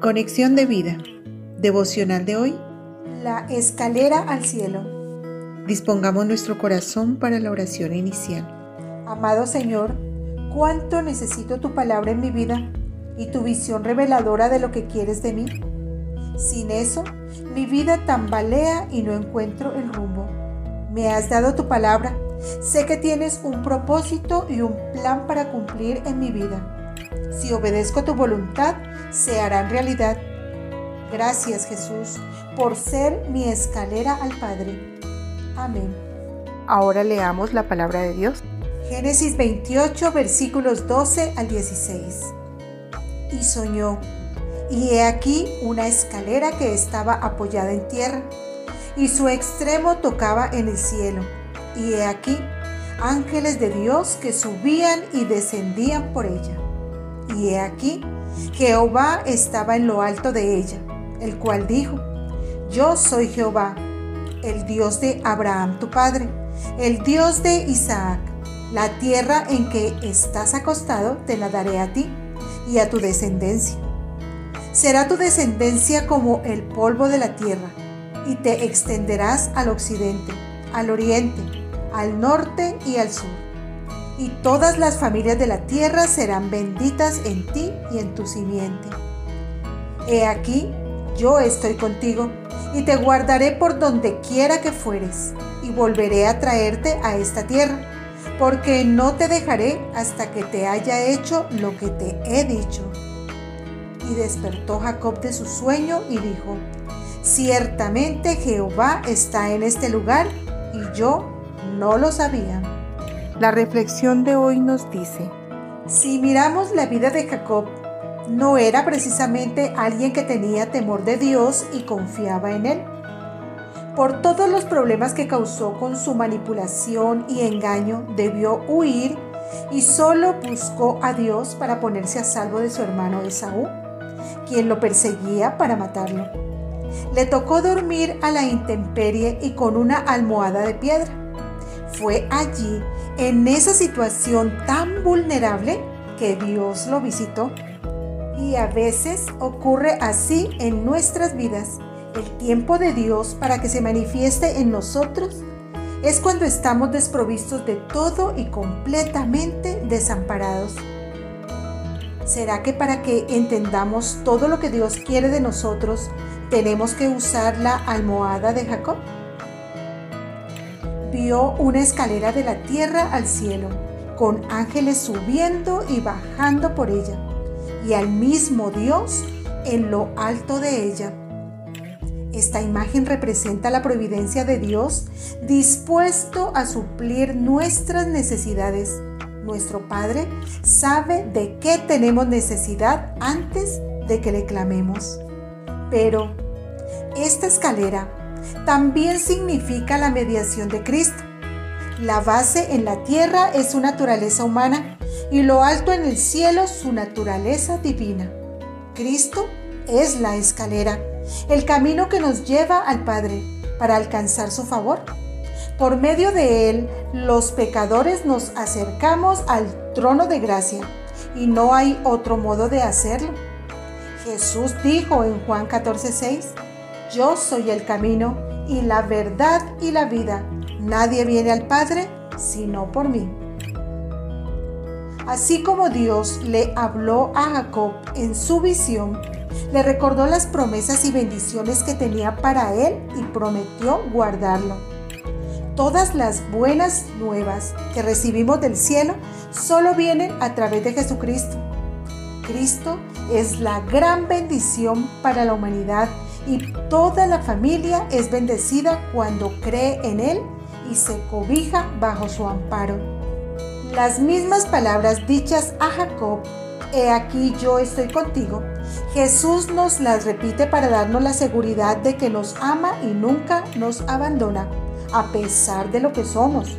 Conexión de vida. Devocional de hoy. La escalera al cielo. Dispongamos nuestro corazón para la oración inicial. Amado Señor, cuánto necesito tu palabra en mi vida y tu visión reveladora de lo que quieres de mí. Sin eso, mi vida tambalea y no encuentro el rumbo. Me has dado tu palabra. Sé que tienes un propósito y un plan para cumplir en mi vida. Si obedezco tu voluntad, se hará realidad. Gracias Jesús por ser mi escalera al Padre. Amén. Ahora leamos la palabra de Dios. Génesis 28 versículos 12 al 16. Y soñó, y he aquí una escalera que estaba apoyada en tierra, y su extremo tocaba en el cielo. Y he aquí ángeles de Dios que subían y descendían por ella. Y he aquí Jehová estaba en lo alto de ella, el cual dijo, Yo soy Jehová, el Dios de Abraham tu padre, el Dios de Isaac. La tierra en que estás acostado te la daré a ti y a tu descendencia. Será tu descendencia como el polvo de la tierra, y te extenderás al occidente, al oriente, al norte y al sur y todas las familias de la tierra serán benditas en ti y en tu simiente. He aquí, yo estoy contigo, y te guardaré por donde quiera que fueres, y volveré a traerte a esta tierra, porque no te dejaré hasta que te haya hecho lo que te he dicho. Y despertó Jacob de su sueño y dijo, Ciertamente Jehová está en este lugar, y yo no lo sabía. La reflexión de hoy nos dice, si miramos la vida de Jacob, no era precisamente alguien que tenía temor de Dios y confiaba en él. Por todos los problemas que causó con su manipulación y engaño, debió huir y solo buscó a Dios para ponerse a salvo de su hermano Esaú, quien lo perseguía para matarlo. Le tocó dormir a la intemperie y con una almohada de piedra. Fue allí en esa situación tan vulnerable que Dios lo visitó. Y a veces ocurre así en nuestras vidas. El tiempo de Dios para que se manifieste en nosotros es cuando estamos desprovistos de todo y completamente desamparados. ¿Será que para que entendamos todo lo que Dios quiere de nosotros, tenemos que usar la almohada de Jacob? Vio una escalera de la tierra al cielo, con ángeles subiendo y bajando por ella, y al mismo Dios en lo alto de ella. Esta imagen representa la providencia de Dios dispuesto a suplir nuestras necesidades. Nuestro Padre sabe de qué tenemos necesidad antes de que le clamemos. Pero esta escalera también significa la mediación de Cristo. La base en la tierra es su naturaleza humana y lo alto en el cielo su naturaleza divina. Cristo es la escalera, el camino que nos lleva al Padre para alcanzar su favor. Por medio de él, los pecadores nos acercamos al trono de gracia y no hay otro modo de hacerlo. Jesús dijo en Juan 14:6, Yo soy el camino y la verdad y la vida. Nadie viene al Padre sino por mí. Así como Dios le habló a Jacob en su visión, le recordó las promesas y bendiciones que tenía para él y prometió guardarlo. Todas las buenas nuevas que recibimos del cielo solo vienen a través de Jesucristo. Cristo es la gran bendición para la humanidad y toda la familia es bendecida cuando cree en Él y se cobija bajo su amparo. Las mismas palabras dichas a Jacob, He aquí yo estoy contigo, Jesús nos las repite para darnos la seguridad de que nos ama y nunca nos abandona, a pesar de lo que somos.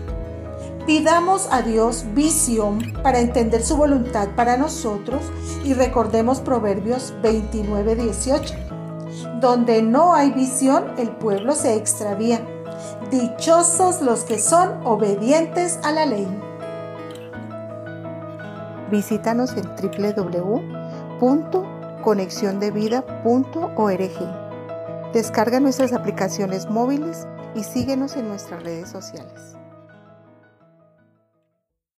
Pidamos a Dios visión para entender su voluntad para nosotros y recordemos Proverbios 29, 18 donde no hay visión, el pueblo se extravía. Dichosos los que son obedientes a la ley. Visítanos en www.nuestra conexiondevida.org. Descarga nuestras aplicaciones móviles y síguenos en nuestras redes sociales.